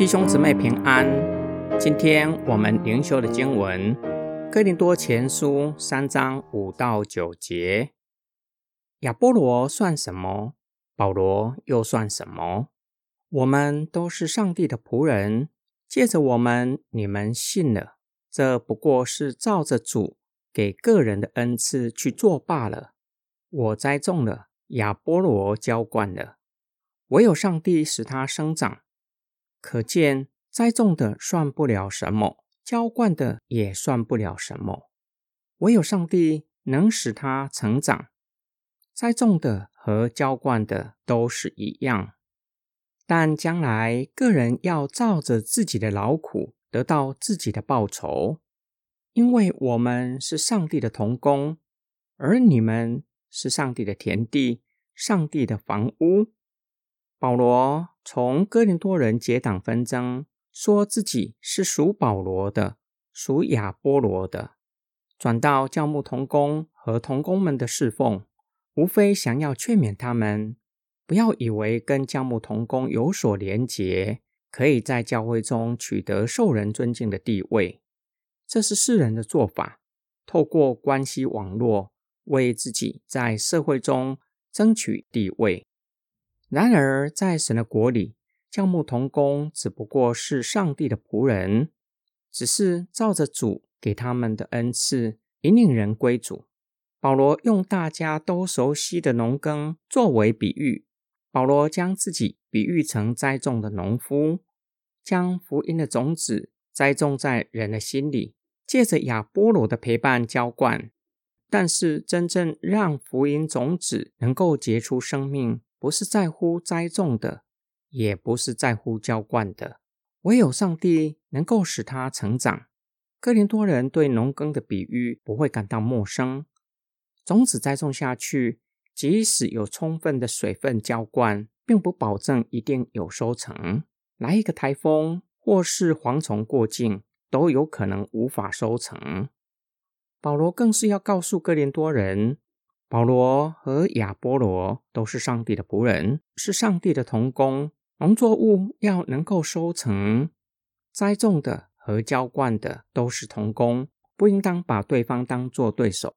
弟兄姊妹平安。今天我们灵修的经文《哥林多前书》三章五到九节。亚波罗算什么？保罗又算什么？我们都是上帝的仆人，借着我们，你们信了。这不过是照着主给个人的恩赐去做罢了。我栽种了，亚波罗浇灌了，唯有上帝使它生长。可见，栽种的算不了什么，浇灌的也算不了什么，唯有上帝能使它成长。栽种的和浇灌的都是一样，但将来个人要照着自己的劳苦得到自己的报酬，因为我们是上帝的童工，而你们是上帝的田地，上帝的房屋。保罗从哥林多人结党纷争，说自己是属保罗的，属亚波罗的，转到教牧同工和同工们的侍奉，无非想要劝勉他们，不要以为跟教牧同工有所连结，可以在教会中取得受人尊敬的地位。这是世人的做法，透过关系网络为自己在社会中争取地位。然而，在神的国里，教牧童工只不过是上帝的仆人，只是照着主给他们的恩赐，引领人归主。保罗用大家都熟悉的农耕作为比喻，保罗将自己比喻成栽种的农夫，将福音的种子栽种在人的心里，借着亚波罗的陪伴浇灌。但是，真正让福音种子能够结出生命。不是在乎栽种的，也不是在乎浇灌的，唯有上帝能够使它成长。哥林多人对农耕的比喻不会感到陌生。种子栽种下去，即使有充分的水分浇灌，并不保证一定有收成。来一个台风或是蝗虫过境，都有可能无法收成。保罗更是要告诉哥林多人。保罗和亚波罗都是上帝的仆人，是上帝的童工。农作物要能够收成，栽种的和浇灌的都是童工，不应当把对方当作对手。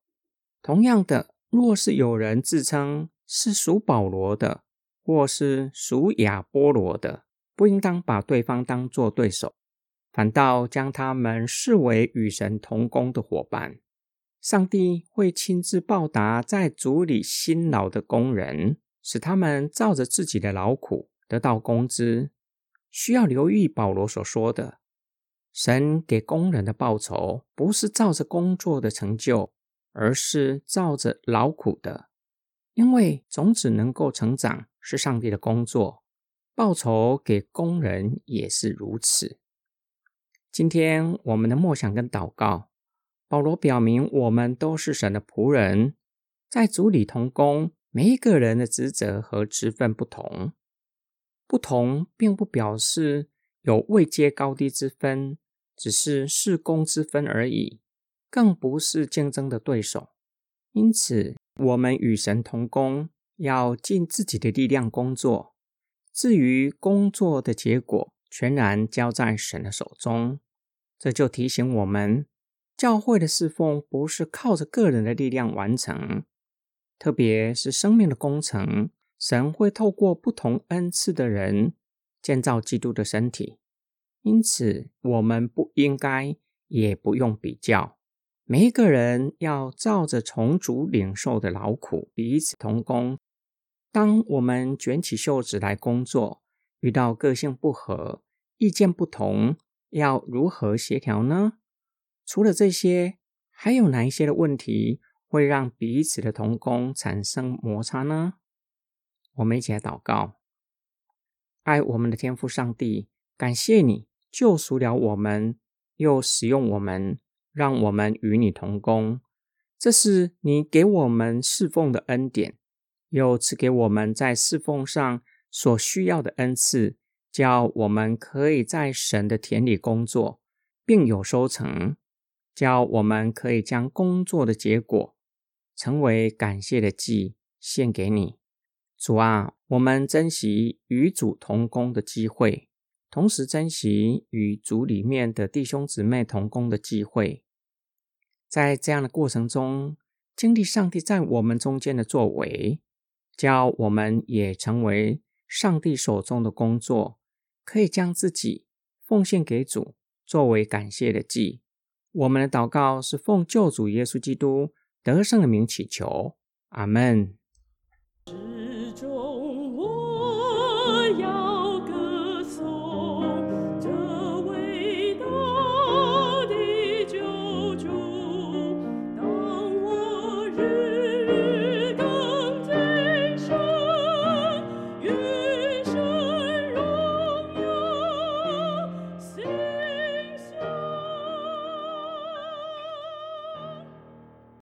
同样的，若是有人自称是属保罗的，或是属亚波罗的，不应当把对方当作对手，反倒将他们视为与神同工的伙伴。上帝会亲自报答在主里辛劳的工人，使他们照着自己的劳苦得到工资。需要留意保罗所说的：神给工人的报酬不是照着工作的成就，而是照着劳苦的。因为种子能够成长是上帝的工作，报酬给工人也是如此。今天我们的默想跟祷告。保罗表明，我们都是神的仆人，在主里同工。每一个人的职责和职分不同，不同并不表示有位阶高低之分，只是事工之分而已，更不是竞争的对手。因此，我们与神同工，要尽自己的力量工作。至于工作的结果，全然交在神的手中。这就提醒我们。教会的侍奉不是靠着个人的力量完成，特别是生命的工程，神会透过不同恩赐的人建造基督的身体。因此，我们不应该也不用比较。每一个人要照着重组领受的劳苦彼此同工。当我们卷起袖子来工作，遇到个性不合、意见不同，要如何协调呢？除了这些，还有哪一些的问题会让彼此的同工产生摩擦呢？我们一起来祷告：爱我们的天父上帝，感谢你救赎了我们，又使用我们，让我们与你同工。这是你给我们侍奉的恩典，又赐给我们在侍奉上所需要的恩赐，叫我们可以在神的田里工作，并有收成。教我们可以将工作的结果成为感谢的祭献给你，主啊，我们珍惜与主同工的机会，同时珍惜与主里面的弟兄姊妹同工的机会。在这样的过程中，经历上帝在我们中间的作为，教我们也成为上帝手中的工作，可以将自己奉献给主，作为感谢的祭。我们的祷告是奉救主耶稣基督得胜的名，祈求阿门。